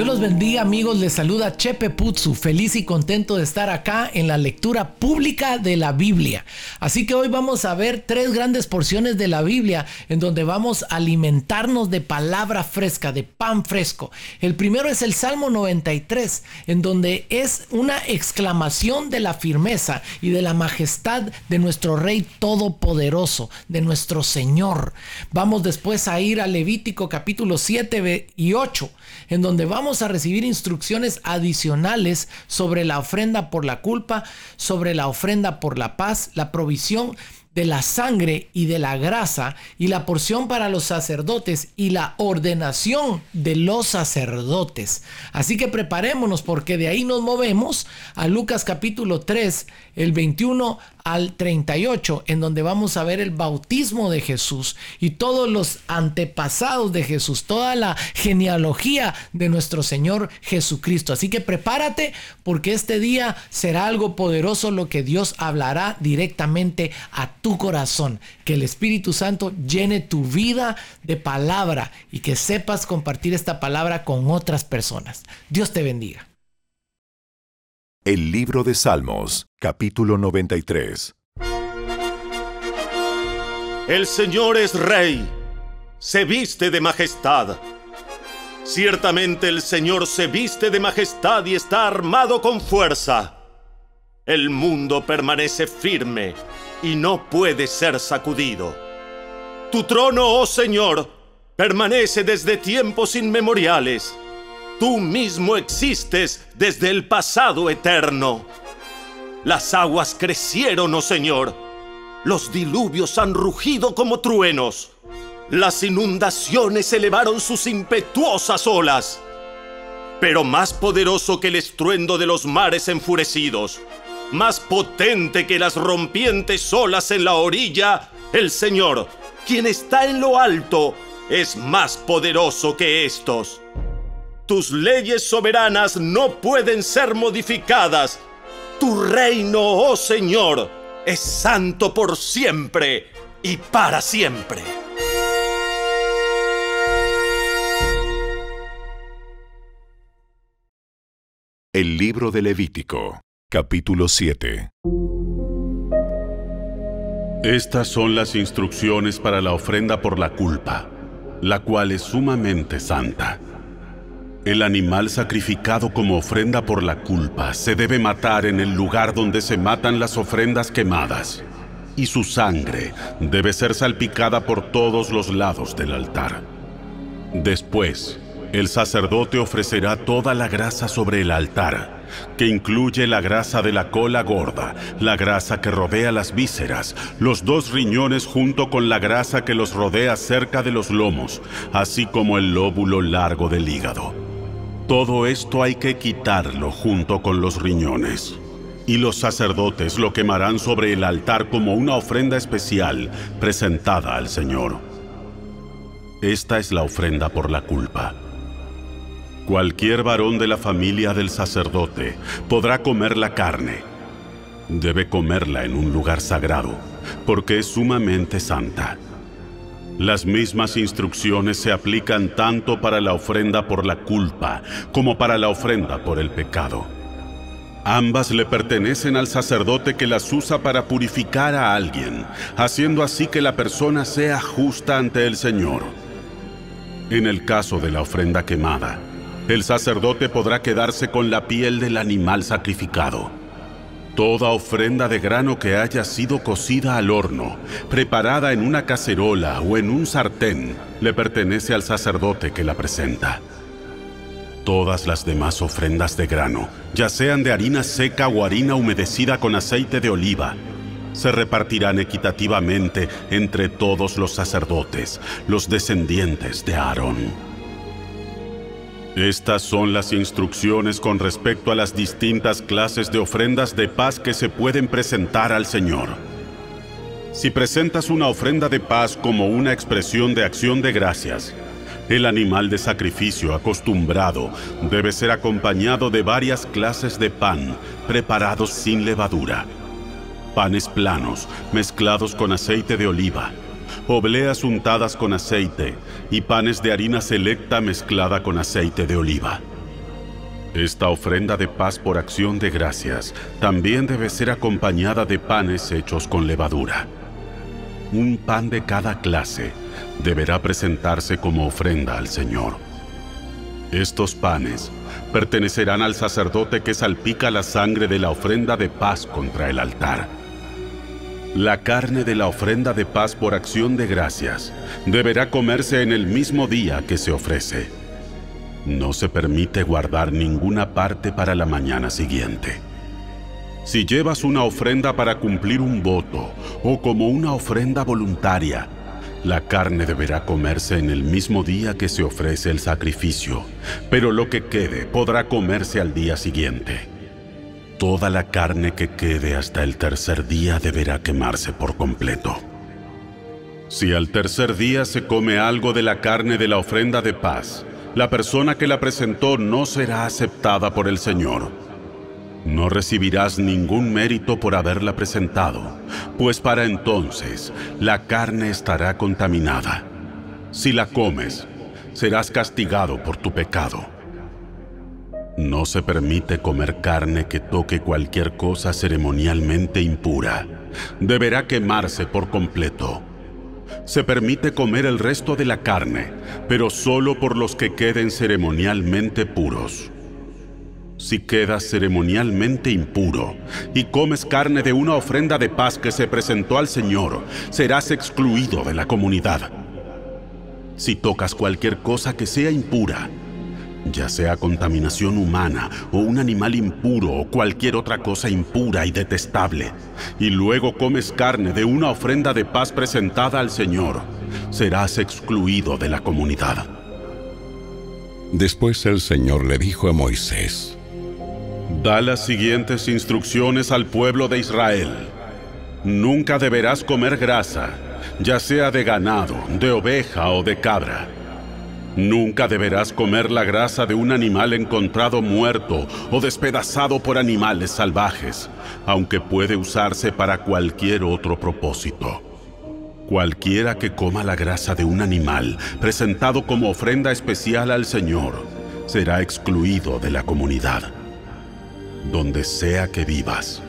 Dios los bendiga amigos, les saluda Chepe Putsu, feliz y contento de estar acá en la lectura pública de la Biblia. Así que hoy vamos a ver tres grandes porciones de la Biblia en donde vamos a alimentarnos de palabra fresca, de pan fresco. El primero es el Salmo 93, en donde es una exclamación de la firmeza y de la majestad de nuestro Rey Todopoderoso, de nuestro Señor. Vamos después a ir a Levítico capítulo 7 y 8, en donde vamos a recibir instrucciones adicionales sobre la ofrenda por la culpa, sobre la ofrenda por la paz, la provisión de la sangre y de la grasa y la porción para los sacerdotes y la ordenación de los sacerdotes. Así que preparémonos porque de ahí nos movemos a Lucas capítulo 3, el 21 al 38, en donde vamos a ver el bautismo de Jesús y todos los antepasados de Jesús, toda la genealogía de nuestro Señor Jesucristo. Así que prepárate porque este día será algo poderoso lo que Dios hablará directamente a tu corazón. Que el Espíritu Santo llene tu vida de palabra y que sepas compartir esta palabra con otras personas. Dios te bendiga. El libro de Salmos, capítulo 93. El Señor es rey, se viste de majestad. Ciertamente el Señor se viste de majestad y está armado con fuerza. El mundo permanece firme y no puede ser sacudido. Tu trono, oh Señor, permanece desde tiempos inmemoriales Tú mismo existes desde el pasado eterno. Las aguas crecieron, oh Señor. Los diluvios han rugido como truenos. Las inundaciones elevaron sus impetuosas olas. Pero más poderoso que el estruendo de los mares enfurecidos, más potente que las rompientes olas en la orilla, el Señor, quien está en lo alto, es más poderoso que estos. Tus leyes soberanas no pueden ser modificadas. Tu reino, oh Señor, es santo por siempre y para siempre. El libro de Levítico, capítulo 7. Estas son las instrucciones para la ofrenda por la culpa, la cual es sumamente santa. El animal sacrificado como ofrenda por la culpa se debe matar en el lugar donde se matan las ofrendas quemadas, y su sangre debe ser salpicada por todos los lados del altar. Después, el sacerdote ofrecerá toda la grasa sobre el altar, que incluye la grasa de la cola gorda, la grasa que rodea las vísceras, los dos riñones junto con la grasa que los rodea cerca de los lomos, así como el lóbulo largo del hígado. Todo esto hay que quitarlo junto con los riñones. Y los sacerdotes lo quemarán sobre el altar como una ofrenda especial presentada al Señor. Esta es la ofrenda por la culpa. Cualquier varón de la familia del sacerdote podrá comer la carne. Debe comerla en un lugar sagrado, porque es sumamente santa. Las mismas instrucciones se aplican tanto para la ofrenda por la culpa como para la ofrenda por el pecado. Ambas le pertenecen al sacerdote que las usa para purificar a alguien, haciendo así que la persona sea justa ante el Señor. En el caso de la ofrenda quemada, el sacerdote podrá quedarse con la piel del animal sacrificado Toda ofrenda de grano que haya sido cocida al horno, preparada en una cacerola o en un sartén, le pertenece al sacerdote que la presenta. Todas las demás ofrendas de grano, ya sean de harina seca o harina humedecida con aceite de oliva, se repartirán equitativamente entre todos los sacerdotes, los descendientes de Aarón. Estas son las instrucciones con respecto a las distintas clases de ofrendas de paz que se pueden presentar al Señor. Si presentas una ofrenda de paz como una expresión de acción de gracias, el animal de sacrificio acostumbrado debe ser acompañado de varias clases de pan preparados sin levadura, panes planos mezclados con aceite de oliva, obleas untadas con aceite y panes de harina selecta mezclada con aceite de oliva. Esta ofrenda de paz por acción de gracias también debe ser acompañada de panes hechos con levadura. Un pan de cada clase deberá presentarse como ofrenda al Señor. Estos panes pertenecerán al sacerdote que salpica la sangre de la ofrenda de paz contra el altar. La carne de la ofrenda de paz por acción de gracias deberá comerse en el mismo día que se ofrece. No se permite guardar ninguna parte para la mañana siguiente. Si llevas una ofrenda para cumplir un voto o como una ofrenda voluntaria, la carne deberá comerse en el mismo día que se ofrece el sacrificio, pero lo que quede podrá comerse al día siguiente. Toda la carne que quede hasta el tercer día deberá quemarse por completo. Si al tercer día se come algo de la carne de la ofrenda de paz, la persona que la presentó no será aceptada por el Señor no recibirás ningún mérito por haberla presentado, pues para entonces la carne estará contaminada. Si la comes, serás castigado por tu pecado. No se permite comer carne que toque cualquier cosa ceremonialmente impura. Deberá quemarse por completo. Se permite comer el resto de la carne, pero solo por los que queden ceremonialmente puros si quedas ceremonialmente impuro y comes carne de una ofrenda de paz que se presentó al Señor, serás excluido de la comunidad. Si tocas cualquier cosa que sea impura, ya sea contaminación humana o un animal impuro o cualquier otra cosa impura y detestable, y luego comes carne de una ofrenda de paz presentada al Señor, serás excluido de la comunidad. Después el Señor le dijo a Moisés, Da las siguientes instrucciones al pueblo de Israel. Nunca deberás comer grasa, ya sea de ganado, de oveja o de cabra. Nunca deberás comer la grasa de un animal encontrado muerto o despedazado por animales salvajes, aunque puede usarse para cualquier otro propósito. Cualquiera que coma la grasa de un animal presentado como ofrenda especial al Señor será excluido de la comunidad donde sea que vivas.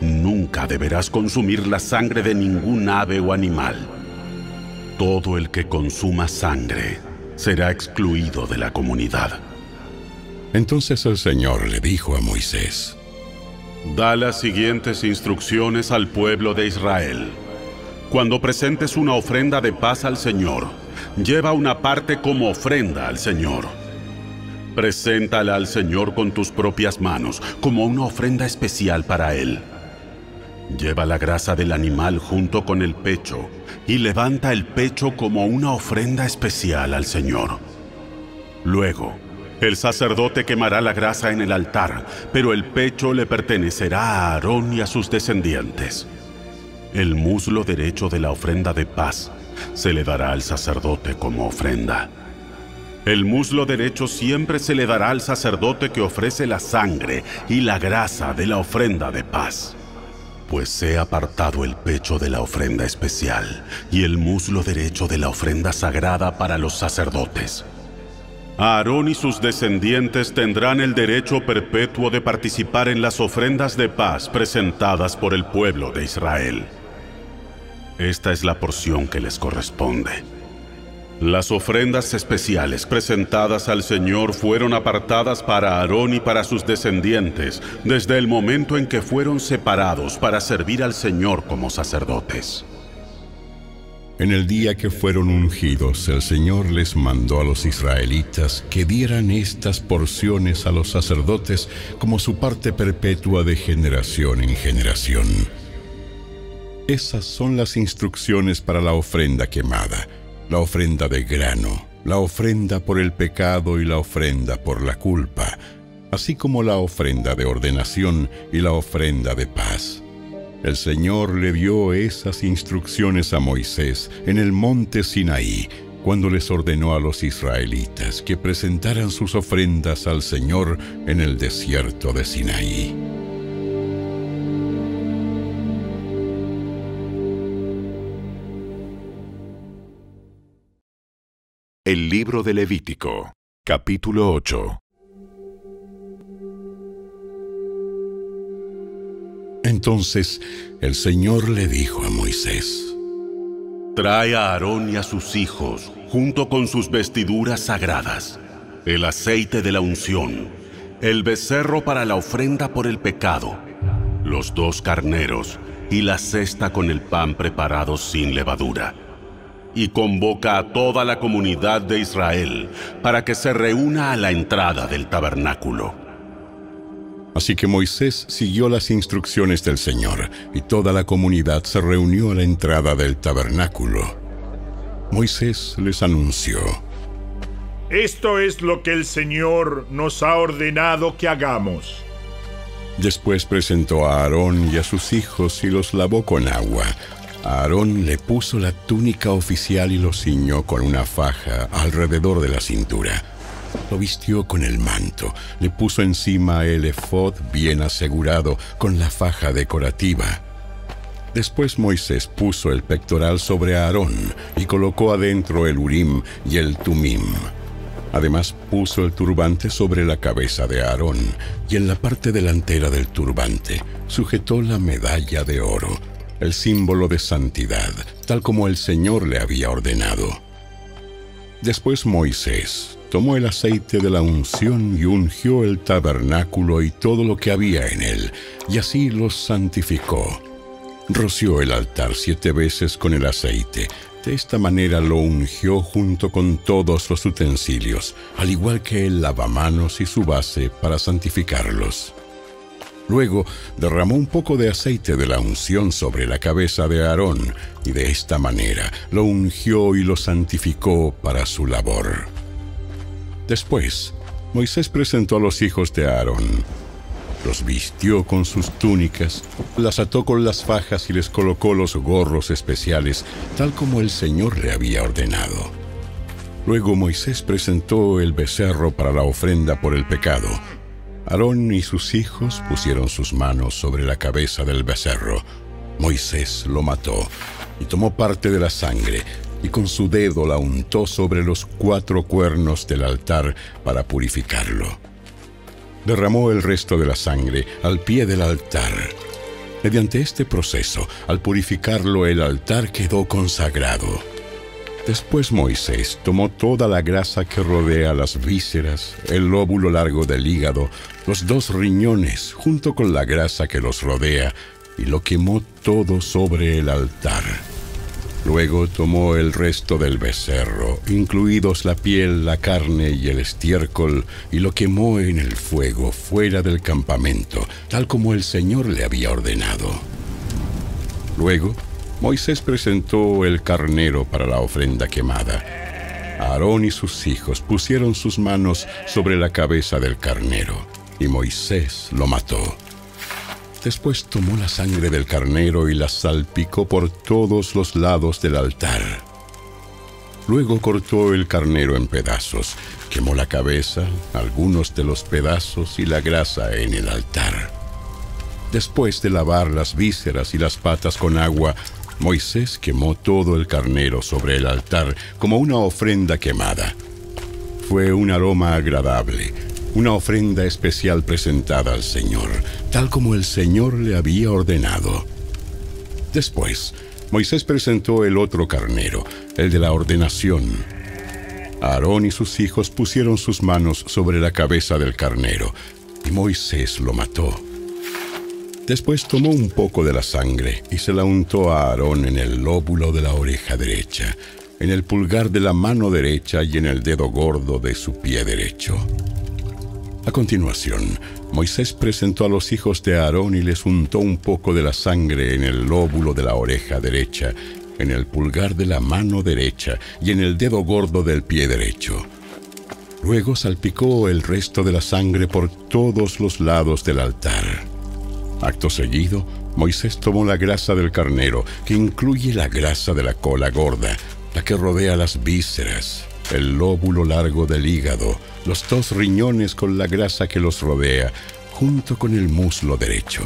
Nunca deberás consumir la sangre de ningún ave o animal. Todo el que consuma sangre será excluido de la comunidad. Entonces el Señor le dijo a Moisés, Da las siguientes instrucciones al pueblo de Israel. Cuando presentes una ofrenda de paz al Señor, lleva una parte como ofrenda al Señor Preséntala al Señor con tus propias manos, como una ofrenda especial para Él. Lleva la grasa del animal junto con el pecho y levanta el pecho como una ofrenda especial al Señor. Luego, el sacerdote quemará la grasa en el altar, pero el pecho le pertenecerá a Aarón y a sus descendientes. El muslo derecho de la ofrenda de paz se le dará al sacerdote como ofrenda. El muslo derecho siempre se le dará al sacerdote que ofrece la sangre y la grasa de la ofrenda de paz. Pues sea apartado el pecho de la ofrenda especial y el muslo derecho de la ofrenda sagrada para los sacerdotes. Aarón y sus descendientes tendrán el derecho perpetuo de participar en las ofrendas de paz presentadas por el pueblo de Israel. Esta es la porción que les corresponde. Las ofrendas especiales presentadas al Señor fueron apartadas para Aarón y para sus descendientes desde el momento en que fueron separados para servir al Señor como sacerdotes. En el día que fueron ungidos, el Señor les mandó a los israelitas que dieran estas porciones a los sacerdotes como su parte perpetua de generación en generación. Esas son las instrucciones para la ofrenda quemada la ofrenda de grano, la ofrenda por el pecado y la ofrenda por la culpa, así como la ofrenda de ordenación y la ofrenda de paz. El Señor le dio esas instrucciones a Moisés en el monte Sinaí, cuando les ordenó a los israelitas que presentaran sus ofrendas al Señor en el desierto de Sinaí. Libro de Levítico, capítulo 8. Entonces el Señor le dijo a Moisés, Trae a Aarón y a sus hijos, junto con sus vestiduras sagradas, el aceite de la unción, el becerro para la ofrenda por el pecado, los dos carneros y la cesta con el pan preparado sin levadura y convoca a toda la comunidad de Israel para que se reúna a la entrada del tabernáculo. Así que Moisés siguió las instrucciones del Señor, y toda la comunidad se reunió a la entrada del tabernáculo. Moisés les anunció, Esto es lo que el Señor nos ha ordenado que hagamos. Después presentó a Aarón y a sus hijos y los lavó con agua. Aarón le puso la túnica oficial y lo ciñó con una faja alrededor de la cintura. Lo vistió con el manto, le puso encima el efod bien asegurado con la faja decorativa. Después Moisés puso el pectoral sobre Aarón y colocó adentro el urim y el tumim. Además puso el turbante sobre la cabeza de Aarón y en la parte delantera del turbante sujetó la medalla de oro, el símbolo de santidad, tal como el Señor le había ordenado. Después Moisés tomó el aceite de la unción y ungió el tabernáculo y todo lo que había en él, y así los santificó. Roció el altar siete veces con el aceite. De esta manera lo ungió junto con todos los utensilios, al igual que el lavamanos y su base para santificarlos. Luego derramó un poco de aceite de la unción sobre la cabeza de Aarón, y de esta manera lo ungió y lo santificó para su labor. Después, Moisés presentó a los hijos de Aarón. Los vistió con sus túnicas, las ató con las fajas y les colocó los gorros especiales, tal como el Señor le había ordenado. Luego Moisés presentó el becerro para la ofrenda por el pecado. Aarón y sus hijos pusieron sus manos sobre la cabeza del becerro. Moisés lo mató y tomó parte de la sangre y con su dedo la untó sobre los cuatro cuernos del altar para purificarlo. Derramó el resto de la sangre al pie del altar. Mediante este proceso, al purificarlo, el altar quedó consagrado. Después Moisés tomó toda la grasa que rodea las vísceras, el lóbulo largo del hígado, los dos riñones, junto con la grasa que los rodea, y lo quemó todo sobre el altar. Luego tomó el resto del becerro, incluidos la piel, la carne y el estiércol, y lo quemó en el fuego fuera del campamento, tal como el Señor le había ordenado. Luego, Moisés presentó el carnero para la ofrenda quemada. Aarón y sus hijos pusieron sus manos sobre la cabeza del carnero, y Moisés lo mató. Después tomó la sangre del carnero y la salpicó por todos los lados del altar. Luego cortó el carnero en pedazos, quemó la cabeza, algunos de los pedazos y la grasa en el altar. Después de lavar las vísceras y las patas con agua, Moisés quemó todo el carnero sobre el altar como una ofrenda quemada. Fue un aroma agradable, una ofrenda especial presentada al Señor, tal como el Señor le había ordenado. Después, Moisés presentó el otro carnero, el de la ordenación. Aarón y sus hijos pusieron sus manos sobre la cabeza del carnero, y Moisés lo mató. Después tomó un poco de la sangre y se la untó a Aarón en el lóbulo de la oreja derecha, en el pulgar de la mano derecha y en el dedo gordo de su pie derecho. A continuación, Moisés presentó a los hijos de Aarón y les untó un poco de la sangre en el lóbulo de la oreja derecha, en el pulgar de la mano derecha y en el dedo gordo del pie derecho. Luego salpicó el resto de la sangre por todos los lados del altar. Acto seguido, Moisés tomó la grasa del carnero, que incluye la grasa de la cola gorda, la que rodea las vísceras, el lóbulo largo del hígado, los dos riñones con la grasa que los rodea, junto con el muslo derecho.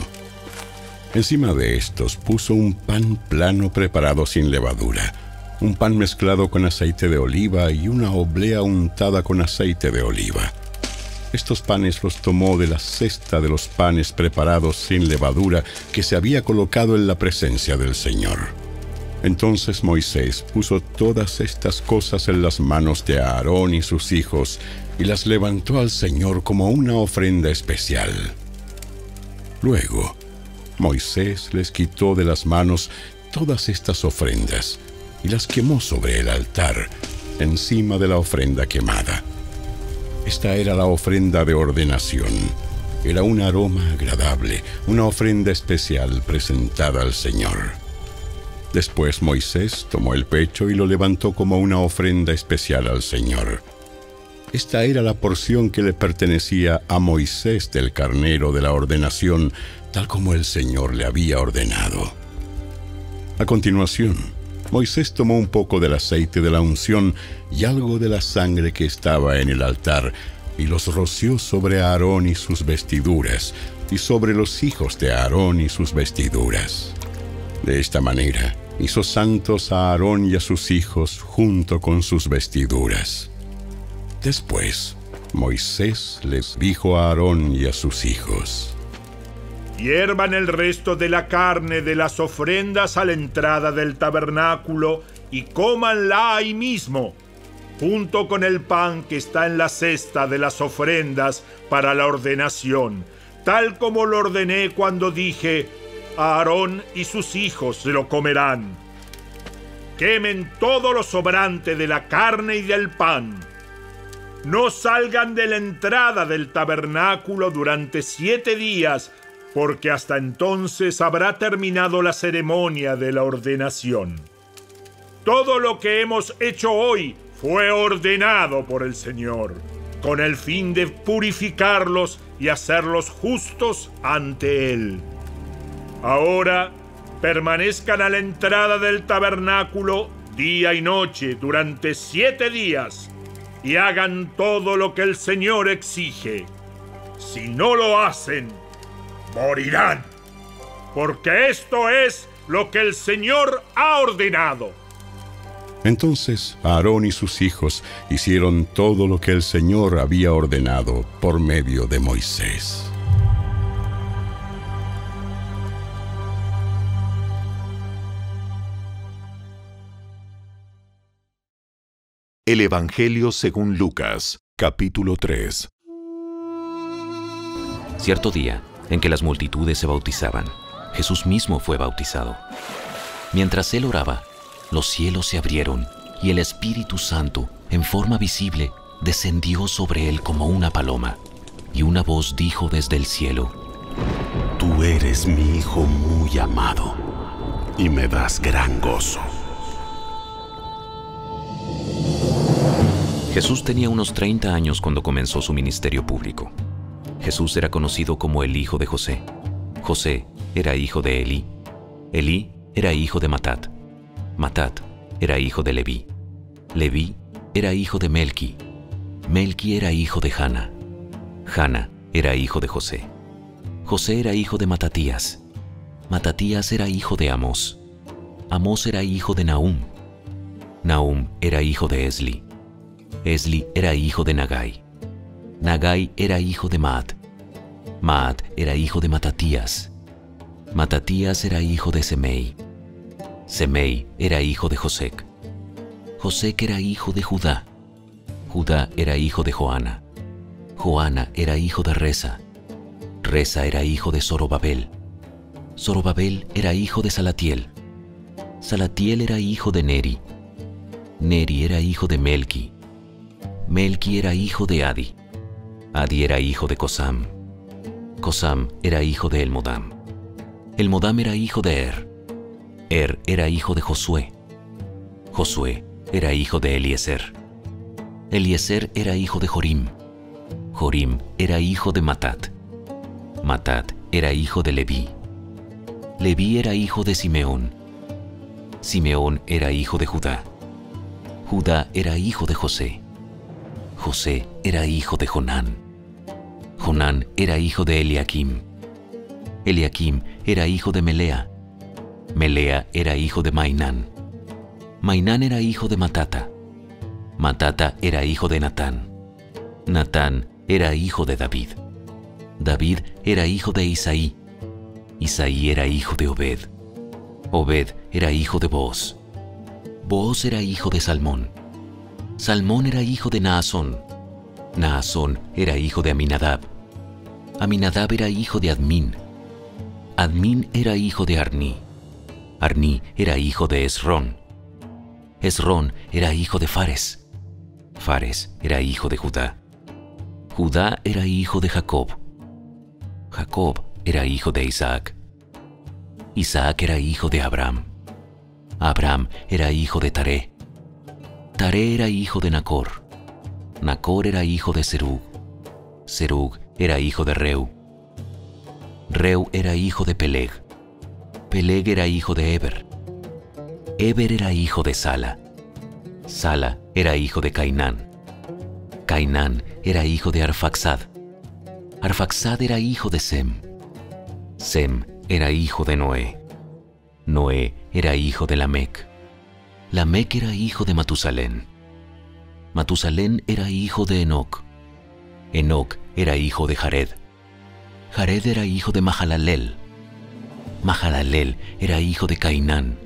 Encima de estos puso un pan plano preparado sin levadura, un pan mezclado con aceite de oliva y una oblea untada con aceite de oliva. Estos panes los tomó de la cesta de los panes preparados sin levadura que se había colocado en la presencia del Señor. Entonces Moisés puso todas estas cosas en las manos de Aarón y sus hijos y las levantó al Señor como una ofrenda especial. Luego, Moisés les quitó de las manos todas estas ofrendas y las quemó sobre el altar, encima de la ofrenda quemada. Esta era la ofrenda de ordenación. Era un aroma agradable, una ofrenda especial presentada al Señor. Después Moisés tomó el pecho y lo levantó como una ofrenda especial al Señor. Esta era la porción que le pertenecía a Moisés del carnero de la ordenación, tal como el Señor le había ordenado. A continuación, Moisés tomó un poco del aceite de la unción y algo de la sangre que estaba en el altar, y los roció sobre Aarón y sus vestiduras, y sobre los hijos de Aarón y sus vestiduras. De esta manera hizo santos a Aarón y a sus hijos junto con sus vestiduras. Después, Moisés les dijo a Aarón y a sus hijos, Hiervan el resto de la carne de las ofrendas a la entrada del tabernáculo y cómanla ahí mismo, junto con el pan que está en la cesta de las ofrendas para la ordenación, tal como lo ordené cuando dije, Aarón y sus hijos se lo comerán. Quemen todo lo sobrante de la carne y del pan. No salgan de la entrada del tabernáculo durante siete días porque hasta entonces habrá terminado la ceremonia de la ordenación. Todo lo que hemos hecho hoy fue ordenado por el Señor, con el fin de purificarlos y hacerlos justos ante Él. Ahora permanezcan a la entrada del tabernáculo día y noche durante siete días y hagan todo lo que el Señor exige. Si no lo hacen, morirán. Porque esto es lo que el Señor ha ordenado. Entonces Aarón y sus hijos hicieron todo lo que el Señor había ordenado por medio de Moisés. El Evangelio según Lucas, capítulo 3. Cierto día, en que las multitudes se bautizaban, Jesús mismo fue bautizado. Mientras él oraba, los cielos se abrieron y el Espíritu Santo, en forma visible, descendió sobre él como una paloma, y una voz dijo desde el cielo, Tú eres mi Hijo muy amado, y me das gran gozo. Jesús tenía unos 30 años cuando comenzó su ministerio público. Jesús era conocido como el hijo de José. José era hijo de Elí. Elí era hijo de Matat. Matat era hijo de Leví. Leví era hijo de Melqui. Melqui era hijo de Jana. Jana era hijo de José. José era hijo de Matatías. Matatías era hijo de Amós. Amós era hijo de Nahum. Nahum era hijo de Esli. Esli era hijo de Nagai. Nagai era hijo de Maat. Maat era hijo de Matatías. Matatías era hijo de Semei. Semei era hijo de Josec. Josec era hijo de Judá. Judá era hijo de Joana. Joana era hijo de Reza. Reza era hijo de Zorobabel. Zorobabel era hijo de Salatiel. Salatiel era hijo de Neri. Neri era hijo de Melki. Melki era hijo de Adi. Adi era hijo de Cosam. Cosam era hijo de Elmodam. Elmodam era hijo de Er. Er era hijo de Josué. Josué era hijo de Eliezer. Eliezer era hijo de Jorim. Jorim era hijo de Matat. Matat era hijo de Leví. Leví era hijo de Simeón. Simeón era hijo de Judá. Judá era hijo de José. José era hijo de Jonán. Jonán era hijo de Eliakim. Eliakim era hijo de Melea. Melea era hijo de Mainán. Mainán era hijo de Matata. Matata era hijo de Natán. Natán era hijo de David. David era hijo de Isaí. Isaí era hijo de Obed. Obed era hijo de Booz. Booz era hijo de Salmón. Salmón era hijo de Naasón. Naasón era hijo de Aminadab. Aminadab era hijo de Admín. Admín era hijo de Arní. Arní era hijo de Esrón. Esrón era hijo de Fares. Fares era hijo de Judá. Judá era hijo de Jacob. Jacob era hijo de Isaac. Isaac era hijo de Abraham. Abraham era hijo de Taré. Taré era hijo de Nacor. Nacor era hijo de Serug. Serug era hijo de Reu. Reu era hijo de Peleg. Peleg era hijo de Eber. Eber era hijo de Sala. Sala era hijo de Cainán. Cainán era hijo de Arfaxad. Arfaxad era hijo de Sem. Sem era hijo de Noé. Noé era hijo de Lamec. Lamec era hijo de Matusalén. Matusalén era hijo de Enoc. Enoc era hijo de Jared. Jared era hijo de Mahalalel. Mahalalel era hijo de Cainán.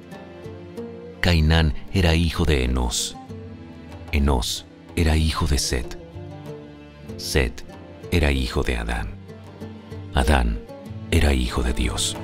Cainán era hijo de Enos. Enos era hijo de Set. Set era hijo de Adán. Adán era hijo de Dios.